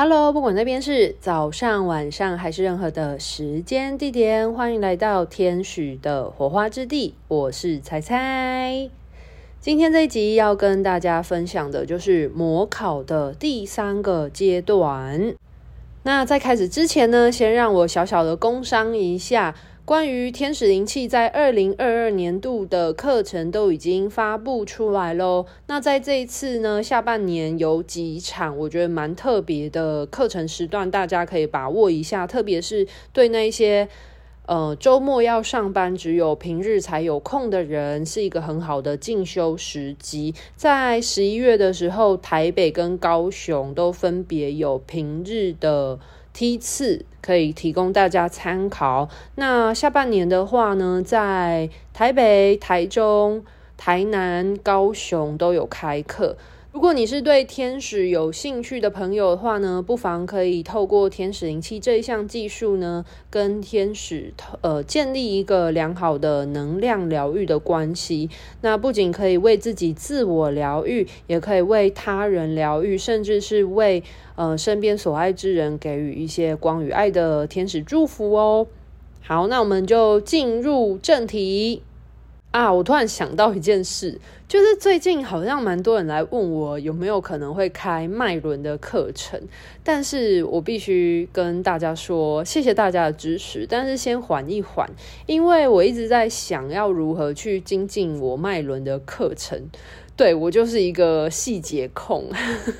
Hello，不管那边是早上、晚上还是任何的时间地点，欢迎来到天使的火花之地。我是菜菜。今天这一集要跟大家分享的就是模考的第三个阶段。那在开始之前呢，先让我小小的工商一下。关于天使灵气在二零二二年度的课程都已经发布出来喽。那在这一次呢，下半年有几场我觉得蛮特别的课程时段，大家可以把握一下。特别是对那些呃周末要上班，只有平日才有空的人，是一个很好的进修时机。在十一月的时候，台北跟高雄都分别有平日的。梯次可以提供大家参考。那下半年的话呢，在台北、台中、台南、高雄都有开课。如果你是对天使有兴趣的朋友的话呢，不妨可以透过天使灵气这一项技术呢，跟天使呃建立一个良好的能量疗愈的关系。那不仅可以为自己自我疗愈，也可以为他人疗愈，甚至是为呃身边所爱之人给予一些光与爱的天使祝福哦。好，那我们就进入正题。啊，我突然想到一件事，就是最近好像蛮多人来问我有没有可能会开脉轮的课程，但是我必须跟大家说，谢谢大家的支持，但是先缓一缓，因为我一直在想要如何去精进我脉轮的课程。对，我就是一个细节控，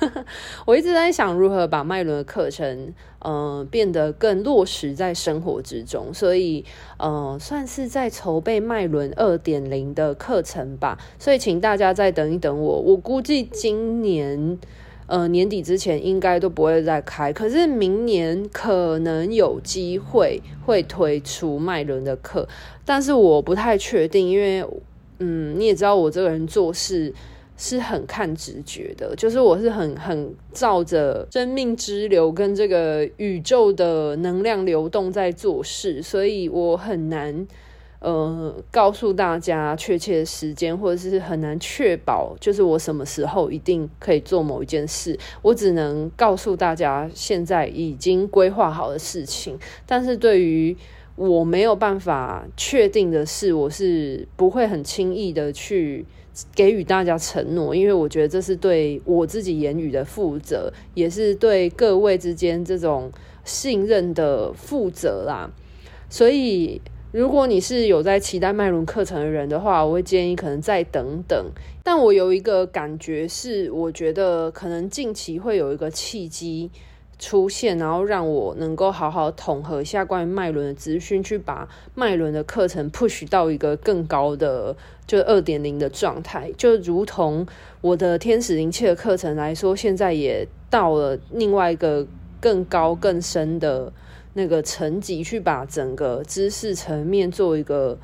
我一直在想如何把脉轮的课程，嗯、呃，变得更落实在生活之中，所以，呃，算是在筹备脉轮二点零的课程吧。所以，请大家再等一等我，我估计今年，呃，年底之前应该都不会再开，可是明年可能有机会会推出麦伦的课，但是我不太确定，因为。嗯，你也知道我这个人做事是很看直觉的，就是我是很很照着生命之流跟这个宇宙的能量流动在做事，所以我很难呃告诉大家确切的时间，或者是很难确保就是我什么时候一定可以做某一件事，我只能告诉大家现在已经规划好的事情，但是对于我没有办法确定的是，我是不会很轻易的去给予大家承诺，因为我觉得这是对我自己言语的负责，也是对各位之间这种信任的负责啦。所以，如果你是有在期待脉轮课程的人的话，我会建议可能再等等。但我有一个感觉是，我觉得可能近期会有一个契机。出现，然后让我能够好好统合一下关于脉轮的资讯，去把脉轮的课程 push 到一个更高的，就二点零的状态，就如同我的天使灵气的课程来说，现在也到了另外一个更高更深的那个层级，去把整个知识层面做一个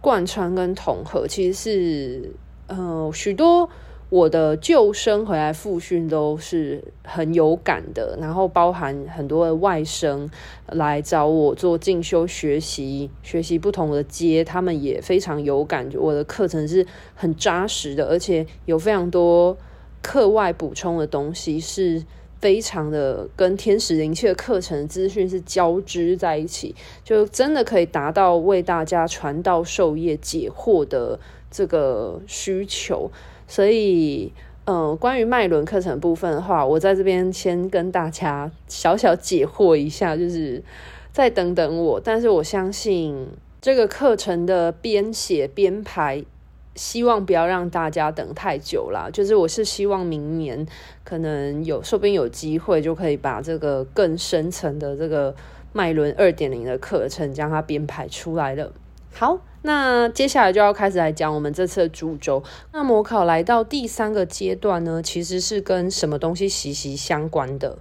贯穿跟统合，其实是呃许多。我的旧生回来复训都是很有感的，然后包含很多的外生来找我做进修学习，学习不同的阶，他们也非常有感。我的课程是很扎实的，而且有非常多课外补充的东西，是非常的跟天使灵气的课程资讯是交织在一起，就真的可以达到为大家传道授业解惑的这个需求。所以，嗯，关于脉轮课程部分的话，我在这边先跟大家小小解惑一下，就是再等等我。但是我相信这个课程的编写编排，希望不要让大家等太久啦。就是我是希望明年可能有，说不定有机会就可以把这个更深层的这个脉轮二点零的课程将它编排出来了。好。那接下来就要开始来讲我们这次的主轴。那模考来到第三个阶段呢，其实是跟什么东西息息相关的？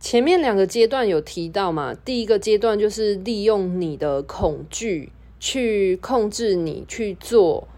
前面两个阶段有提到嘛，第一个阶段就是利用你的恐惧去控制你去做。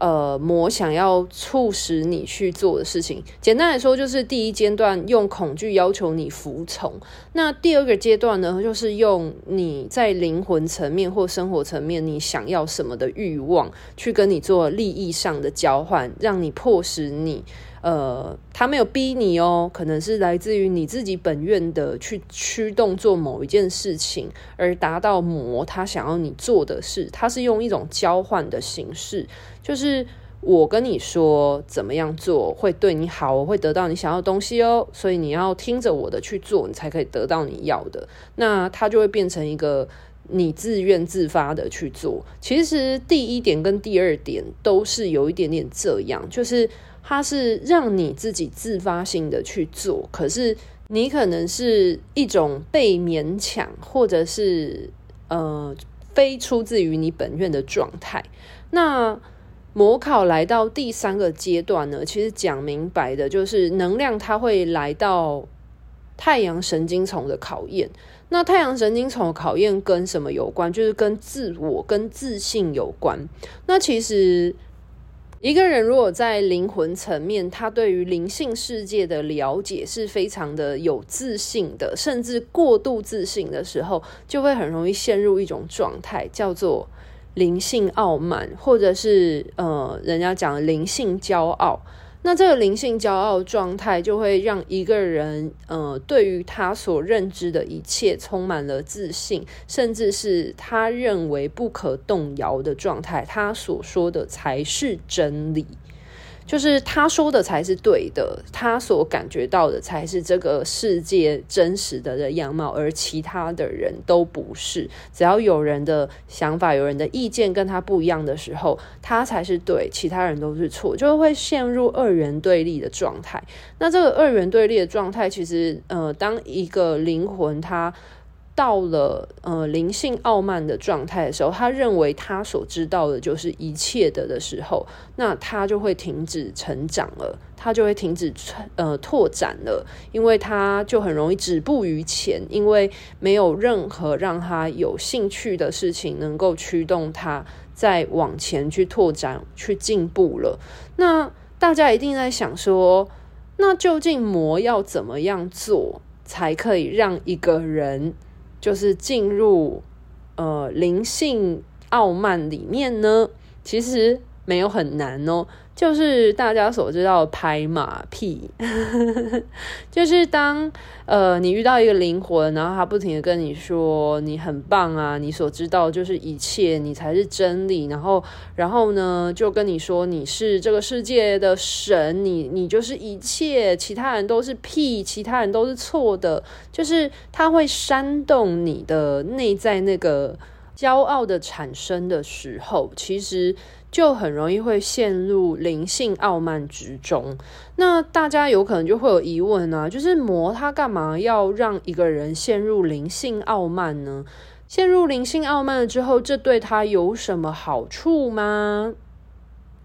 呃，魔想要促使你去做的事情，简单来说就是第一阶段用恐惧要求你服从。那第二个阶段呢，就是用你在灵魂层面或生活层面你想要什么的欲望，去跟你做利益上的交换，让你迫使你呃，他没有逼你哦，可能是来自于你自己本愿的去驱动做某一件事情，而达到魔他想要你做的事。他是用一种交换的形式，就是我跟你说怎么样做会对你好，我会得到你想要的东西哦，所以你要听着我的去做，你才可以得到你要的。那他就会变成一个你自愿自发的去做。其实第一点跟第二点都是有一点点这样，就是。它是让你自己自发性的去做，可是你可能是一种被勉强，或者是呃非出自于你本愿的状态。那模考来到第三个阶段呢，其实讲明白的就是能量它会来到太阳神经丛的考验。那太阳神经丛的考验跟什么有关？就是跟自我、跟自信有关。那其实。一个人如果在灵魂层面，他对于灵性世界的了解是非常的有自信的，甚至过度自信的时候，就会很容易陷入一种状态，叫做灵性傲慢，或者是呃，人家讲灵性骄傲。那这个灵性骄傲状态，就会让一个人，呃，对于他所认知的一切充满了自信，甚至是他认为不可动摇的状态，他所说的才是真理。就是他说的才是对的，他所感觉到的才是这个世界真实的的样貌，而其他的人都不是。只要有人的想法、有人的意见跟他不一样的时候，他才是对，其他人都是错，就会陷入二元对立的状态。那这个二元对立的状态，其实呃，当一个灵魂他。到了呃灵性傲慢的状态的时候，他认为他所知道的就是一切的的时候，那他就会停止成长了，他就会停止呃拓展了，因为他就很容易止步于前，因为没有任何让他有兴趣的事情能够驱动他再往前去拓展、去进步了。那大家一定在想说，那究竟魔要怎么样做才可以让一个人？就是进入呃灵性傲慢里面呢，其实没有很难哦。就是大家所知道拍马屁，就是当呃你遇到一个灵魂，然后他不停的跟你说你很棒啊，你所知道就是一切，你才是真理。然后然后呢，就跟你说你是这个世界的神，你你就是一切，其他人都是屁，其他人都是错的。就是他会煽动你的内在那个骄傲的产生的时候，其实。就很容易会陷入灵性傲慢之中。那大家有可能就会有疑问啊，就是魔他干嘛要让一个人陷入灵性傲慢呢？陷入灵性傲慢了之后，这对他有什么好处吗？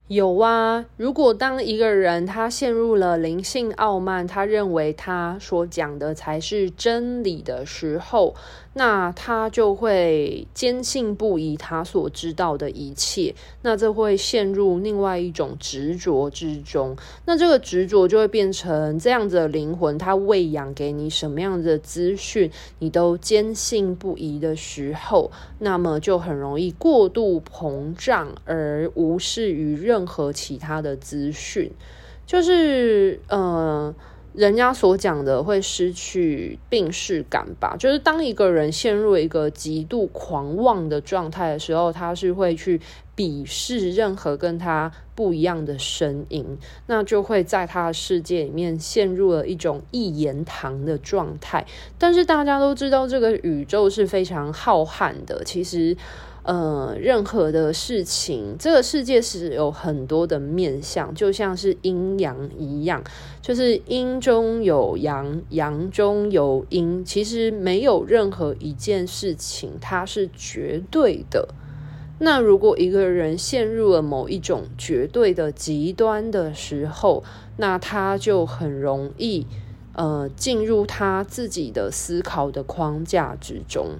有啊，如果当一个人他陷入了灵性傲慢，他认为他所讲的才是真理的时候，那他就会坚信不疑他所知道的一切，那这会陷入另外一种执着之中。那这个执着就会变成这样子的灵魂，他喂养给你什么样的资讯，你都坚信不疑的时候，那么就很容易过度膨胀，而无视于任何其他的资讯，就是呃。人家所讲的会失去病识感吧，就是当一个人陷入一个极度狂妄的状态的时候，他是会去鄙视任何跟他不一样的声音，那就会在他的世界里面陷入了一种一言堂的状态。但是大家都知道，这个宇宙是非常浩瀚的，其实。呃，任何的事情，这个世界是有很多的面向，就像是阴阳一样，就是阴中有阳，阳中有阴。其实没有任何一件事情它是绝对的。那如果一个人陷入了某一种绝对的极端的时候，那他就很容易呃进入他自己的思考的框架之中。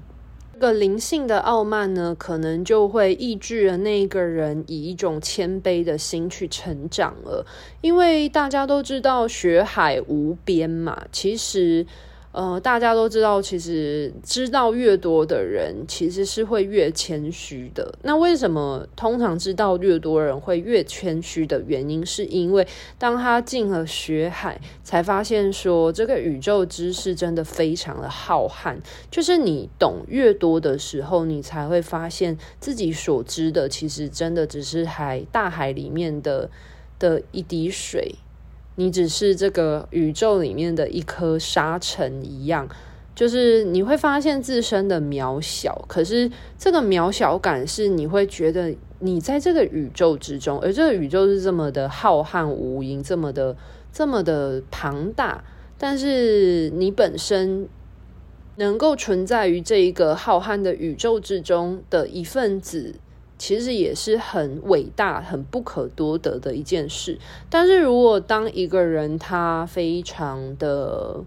个灵性的傲慢呢，可能就会抑制了那个人以一种谦卑的心去成长了。因为大家都知道学海无边嘛，其实，呃，大家都知道，其实知道越多的人，其实是会越谦虚的。那为什么通常知道越多人会越谦虚的原因，是因为当他进了学海，才发现说这个宇宙知识真的非常的浩瀚。就是你懂越多的时候，你才会发现自己所知的，其实真的只是海大海里面的的一滴水。你只是这个宇宙里面的一颗沙尘一样，就是你会发现自身的渺小，可是这个渺小感是你会觉得你在这个宇宙之中，而这个宇宙是这么的浩瀚无垠，这么的这么的庞大，但是你本身能够存在于这一个浩瀚的宇宙之中的一份子。其实也是很伟大、很不可多得的一件事。但是如果当一个人他非常的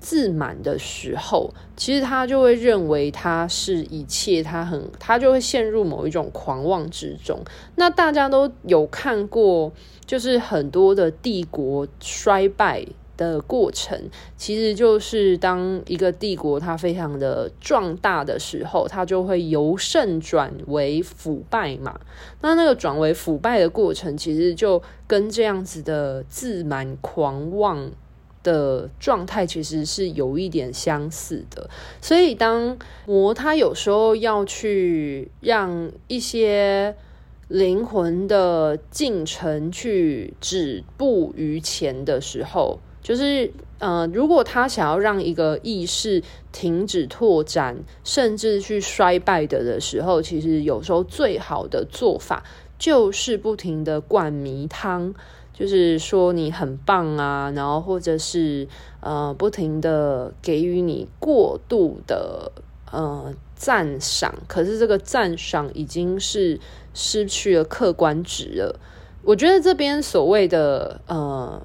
自满的时候，其实他就会认为他是一切，他很，他就会陷入某一种狂妄之中。那大家都有看过，就是很多的帝国衰败。的过程其实就是当一个帝国它非常的壮大的时候，它就会由盛转为腐败嘛。那那个转为腐败的过程，其实就跟这样子的自满狂妄的状态其实是有一点相似的。所以当魔他有时候要去让一些灵魂的进程去止步于前的时候。就是，呃，如果他想要让一个意识停止拓展，甚至去衰败的的时候，其实有时候最好的做法就是不停的灌迷汤，就是说你很棒啊，然后或者是呃，不停的给予你过度的呃赞赏，可是这个赞赏已经是失去了客观值了。我觉得这边所谓的呃。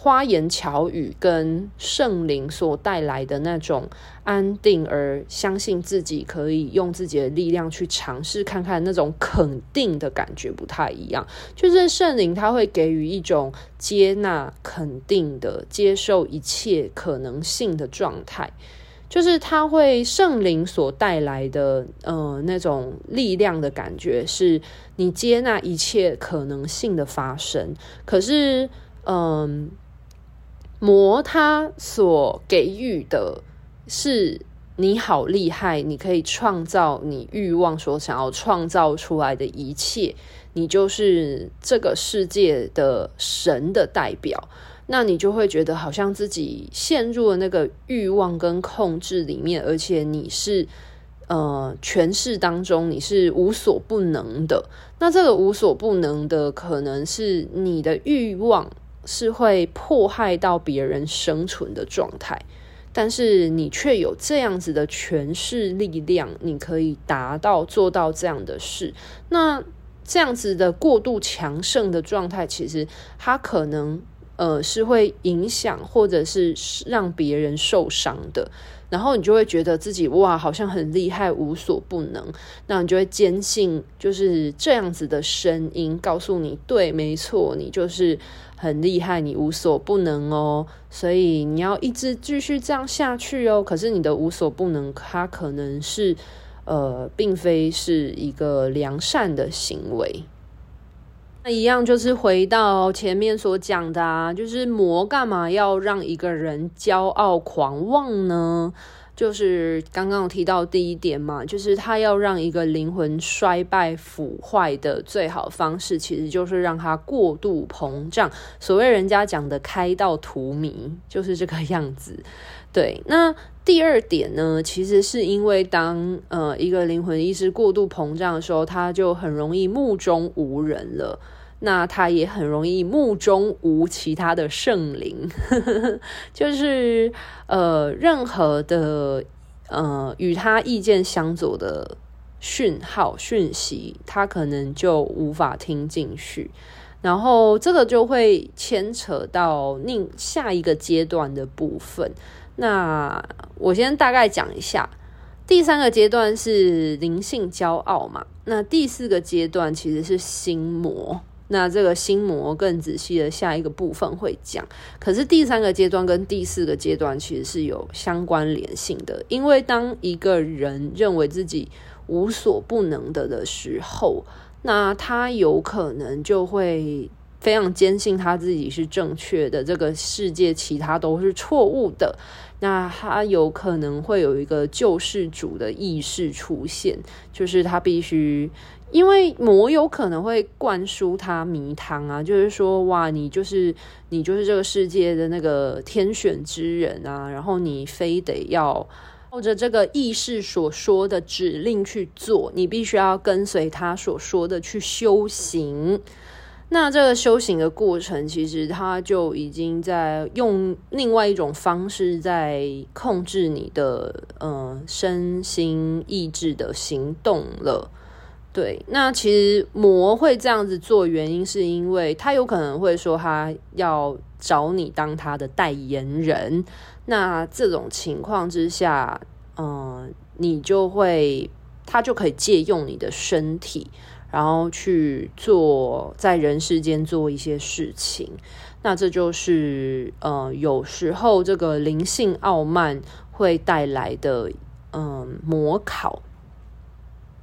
花言巧语跟圣灵所带来的那种安定，而相信自己可以用自己的力量去尝试看看那种肯定的感觉不太一样。就是圣灵他会给予一种接纳、肯定的接受一切可能性的状态，就是他会圣灵所带来的呃那种力量的感觉，是你接纳一切可能性的发生。可是，嗯、魔他所给予的是你好厉害，你可以创造你欲望所想要创造出来的一切，你就是这个世界的神的代表。那你就会觉得好像自己陷入了那个欲望跟控制里面，而且你是呃权势当中你是无所不能的。那这个无所不能的，可能是你的欲望。是会迫害到别人生存的状态，但是你却有这样子的权势力量，你可以达到做到这样的事。那这样子的过度强盛的状态，其实它可能呃是会影响或者是让别人受伤的。然后你就会觉得自己哇，好像很厉害，无所不能。那你就会坚信，就是这样子的声音告诉你，对，没错，你就是很厉害，你无所不能哦。所以你要一直继续这样下去哦。可是你的无所不能，它可能是呃，并非是一个良善的行为。那一样就是回到前面所讲的啊，就是魔干嘛要让一个人骄傲狂妄呢？就是刚刚提到第一点嘛，就是他要让一个灵魂衰败腐坏的最好方式，其实就是让他过度膨胀。所谓人家讲的开到荼蘼，就是这个样子。对，那第二点呢，其实是因为当呃一个灵魂意识过度膨胀的时候，他就很容易目中无人了。那他也很容易目中无其他的圣灵，就是呃任何的呃与他意见相左的讯号讯息，他可能就无法听进去。然后这个就会牵扯到另下一个阶段的部分。那我先大概讲一下，第三个阶段是灵性骄傲嘛，那第四个阶段其实是心魔。那这个心魔更仔细的下一个部分会讲。可是第三个阶段跟第四个阶段其实是有相关联性的，因为当一个人认为自己无所不能的的时候，那他有可能就会非常坚信他自己是正确的，这个世界其他都是错误的。那他有可能会有一个救世主的意识出现，就是他必须，因为魔有可能会灌输他迷汤啊，就是说，哇，你就是你就是这个世界的那个天选之人啊，然后你非得要照着这个意识所说的指令去做，你必须要跟随他所说的去修行。那这个修行的过程，其实他就已经在用另外一种方式在控制你的呃身心意志的行动了。对，那其实魔会这样子做，原因是因为他有可能会说他要找你当他的代言人。那这种情况之下，嗯、你就会他就可以借用你的身体。然后去做在人世间做一些事情，那这就是呃，有时候这个灵性傲慢会带来的嗯、呃、魔考。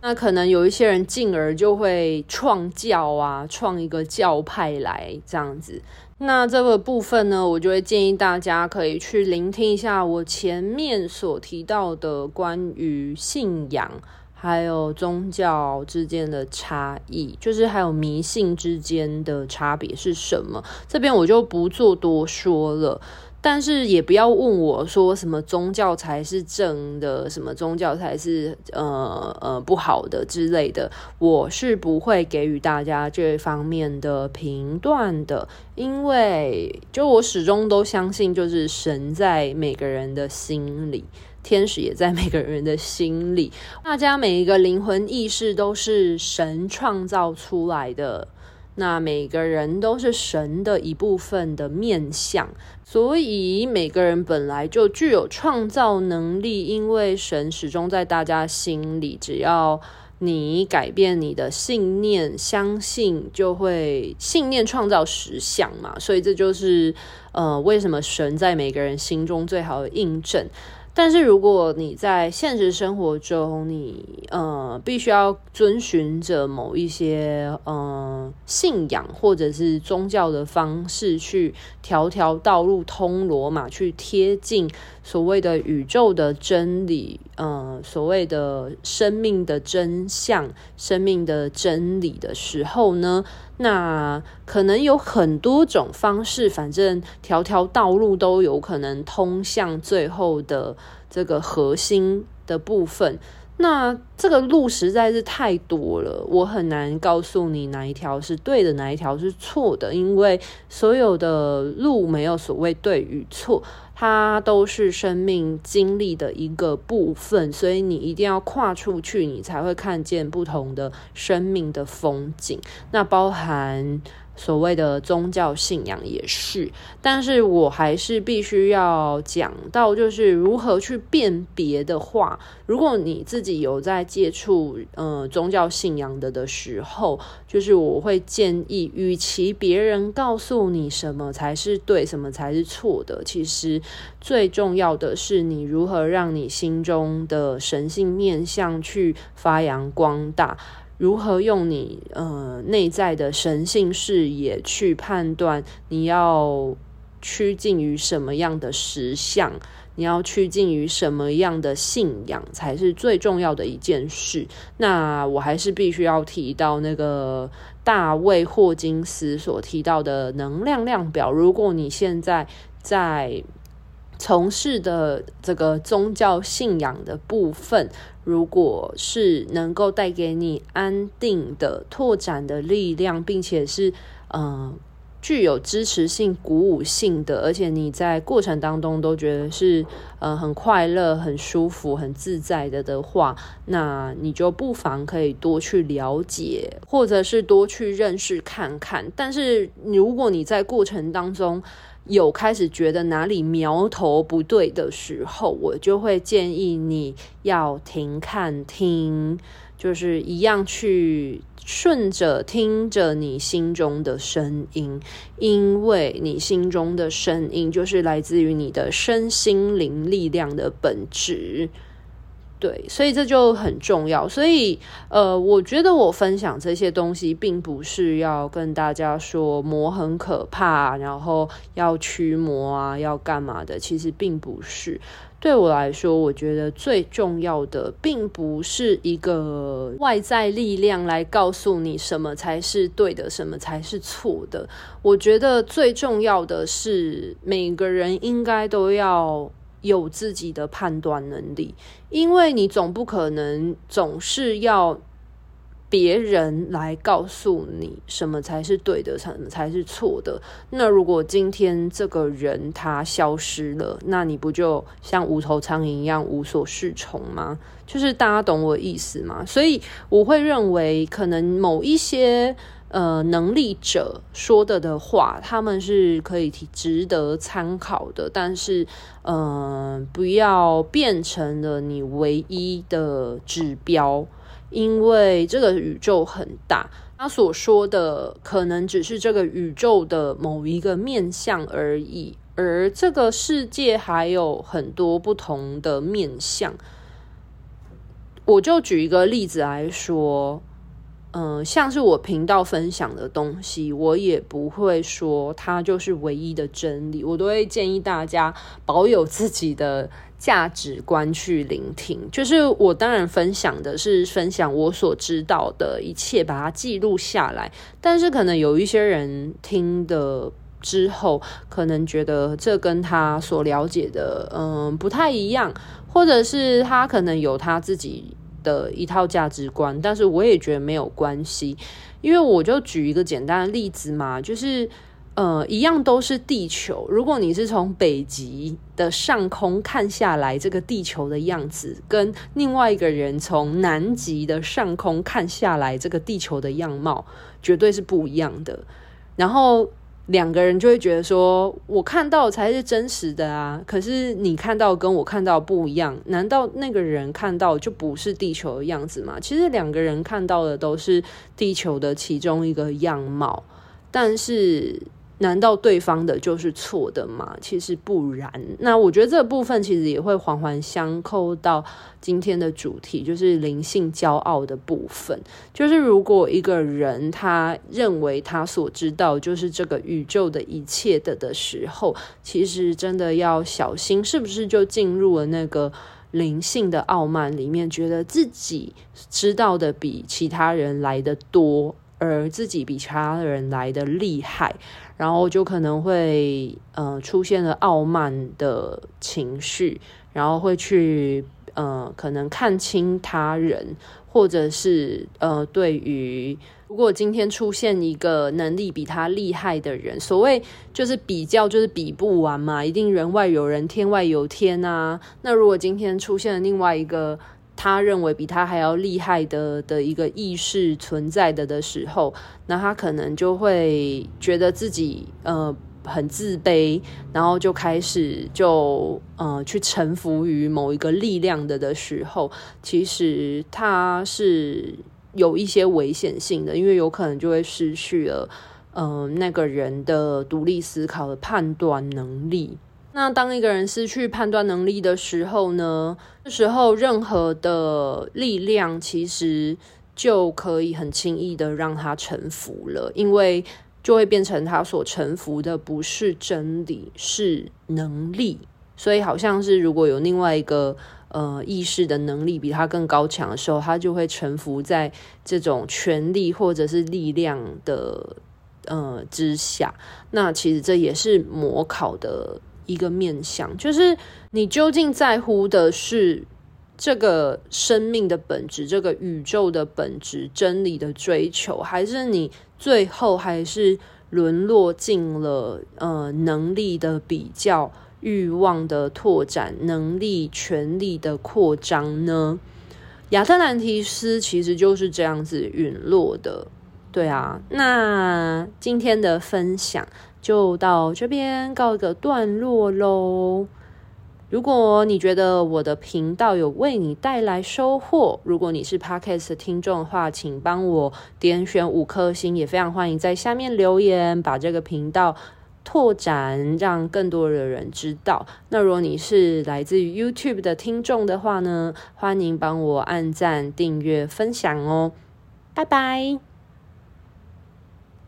那可能有一些人进而就会创教啊，创一个教派来这样子。那这个部分呢，我就会建议大家可以去聆听一下我前面所提到的关于信仰。还有宗教之间的差异，就是还有迷信之间的差别是什么？这边我就不做多说了。但是也不要问我说什么宗教才是正的，什么宗教才是呃呃不好的之类的。我是不会给予大家这方面的评断的，因为就我始终都相信，就是神在每个人的心里。天使也在每个人的心里，大家每一个灵魂意识都是神创造出来的，那每个人都是神的一部分的面相，所以每个人本来就具有创造能力，因为神始终在大家心里，只要你改变你的信念，相信就会信念创造实相嘛，所以这就是呃为什么神在每个人心中最好的印证。但是如果你在现实生活中，你呃必须要遵循着某一些呃信仰或者是宗教的方式去条条道路通罗马，去贴近所谓的宇宙的真理，呃所谓的生命的真相、生命的真理的时候呢，那可能有很多种方式，反正条条道路都有可能通向最后的这个核心的部分。那这个路实在是太多了，我很难告诉你哪一条是对的，哪一条是错的，因为所有的路没有所谓对与错。它都是生命经历的一个部分，所以你一定要跨出去，你才会看见不同的生命的风景。那包含。所谓的宗教信仰也是，但是我还是必须要讲到，就是如何去辨别的话，如果你自己有在接触呃宗教信仰的的时候，就是我会建议，与其别人告诉你什么才是对，什么才是错的，其实最重要的是你如何让你心中的神性面向去发扬光大。如何用你呃内在的神性视野去判断你要趋近于什么样的实相，你要趋近于什么样的信仰才是最重要的一件事。那我还是必须要提到那个大卫霍金斯所提到的能量量表。如果你现在在从事的这个宗教信仰的部分，如果是能够带给你安定的拓展的力量，并且是嗯、具有支持性、鼓舞性的，而且你在过程当中都觉得是、呃、很快乐、很舒服、很自在的的话，那你就不妨可以多去了解，或者是多去认识看看。但是如果你在过程当中，有开始觉得哪里苗头不对的时候，我就会建议你要停、看、听，就是一样去顺着听着你心中的声音，因为你心中的声音就是来自于你的身心灵力量的本质。对，所以这就很重要。所以，呃，我觉得我分享这些东西，并不是要跟大家说魔很可怕，然后要驱魔啊，要干嘛的。其实并不是。对我来说，我觉得最重要的，并不是一个外在力量来告诉你什么才是对的，什么才是错的。我觉得最重要的是，每个人应该都要。有自己的判断能力，因为你总不可能总是要别人来告诉你什么才是对的，什么才是错的。那如果今天这个人他消失了，那你不就像无头苍蝇一样无所适从吗？就是大家懂我意思吗？所以我会认为，可能某一些。呃，能力者说的的话，他们是可以值得参考的，但是，嗯、不要变成了你唯一的指标，因为这个宇宙很大，他所说的可能只是这个宇宙的某一个面相而已，而这个世界还有很多不同的面相。我就举一个例子来说。嗯、像是我频道分享的东西，我也不会说它就是唯一的真理，我都会建议大家保有自己的价值观去聆听。就是我当然分享的是分享我所知道的一切，把它记录下来。但是可能有一些人听的之后，可能觉得这跟他所了解的嗯、不太一样，或者是他可能有他自己。的一套价值观，但是我也觉得没有关系，因为我就举一个简单的例子嘛，就是呃，一样都是地球。如果你是从北极的上空看下来，这个地球的样子，跟另外一个人从南极的上空看下来，这个地球的样貌，绝对是不一样的。然后。两个人就会觉得说，我看到才是真实的啊，可是你看到跟我看到不一样，难道那个人看到就不是地球的样子吗？其实两个人看到的都是地球的其中一个样貌，但是。难道对方的就是错的吗？其实不然。那我觉得这部分其实也会环环相扣到今天的主题，就是灵性骄傲的部分。就是如果一个人他认为他所知道就是这个宇宙的一切的的时候，其实真的要小心，是不是就进入了那个灵性的傲慢里面，觉得自己知道的比其他人来的多，而自己比其他人来的厉害。然后就可能会呃出现了傲慢的情绪，然后会去呃可能看轻他人，或者是呃对于如果今天出现一个能力比他厉害的人，所谓就是比较就是比不完嘛，一定人外有人，天外有天啊。那如果今天出现了另外一个。他认为比他还要厉害的的一个意识存在的的时候，那他可能就会觉得自己呃很自卑，然后就开始就呃去臣服于某一个力量的的时候，其实他是有一些危险性的，因为有可能就会失去了嗯、呃、那个人的独立思考的判断能力。那当一个人失去判断能力的时候呢，这时候任何的力量其实就可以很轻易的让他臣服了，因为就会变成他所臣服的不是真理，是能力。所以好像是如果有另外一个呃意识的能力比他更高强的时候，他就会臣服在这种权力或者是力量的呃之下。那其实这也是模考的。一个面向，就是你究竟在乎的是这个生命的本质，这个宇宙的本质，真理的追求，还是你最后还是沦落进了呃能力的比较、欲望的拓展、能力、权力的扩张呢？亚特兰提斯其实就是这样子陨落的，对啊。那今天的分享。就到这边告一个段落喽。如果你觉得我的频道有为你带来收获，如果你是 Podcast 的听众的话，请帮我点选五颗星，也非常欢迎在下面留言，把这个频道拓展，让更多的人知道。那如果你是来自于 YouTube 的听众的话呢，欢迎帮我按赞、订阅、分享哦。拜拜。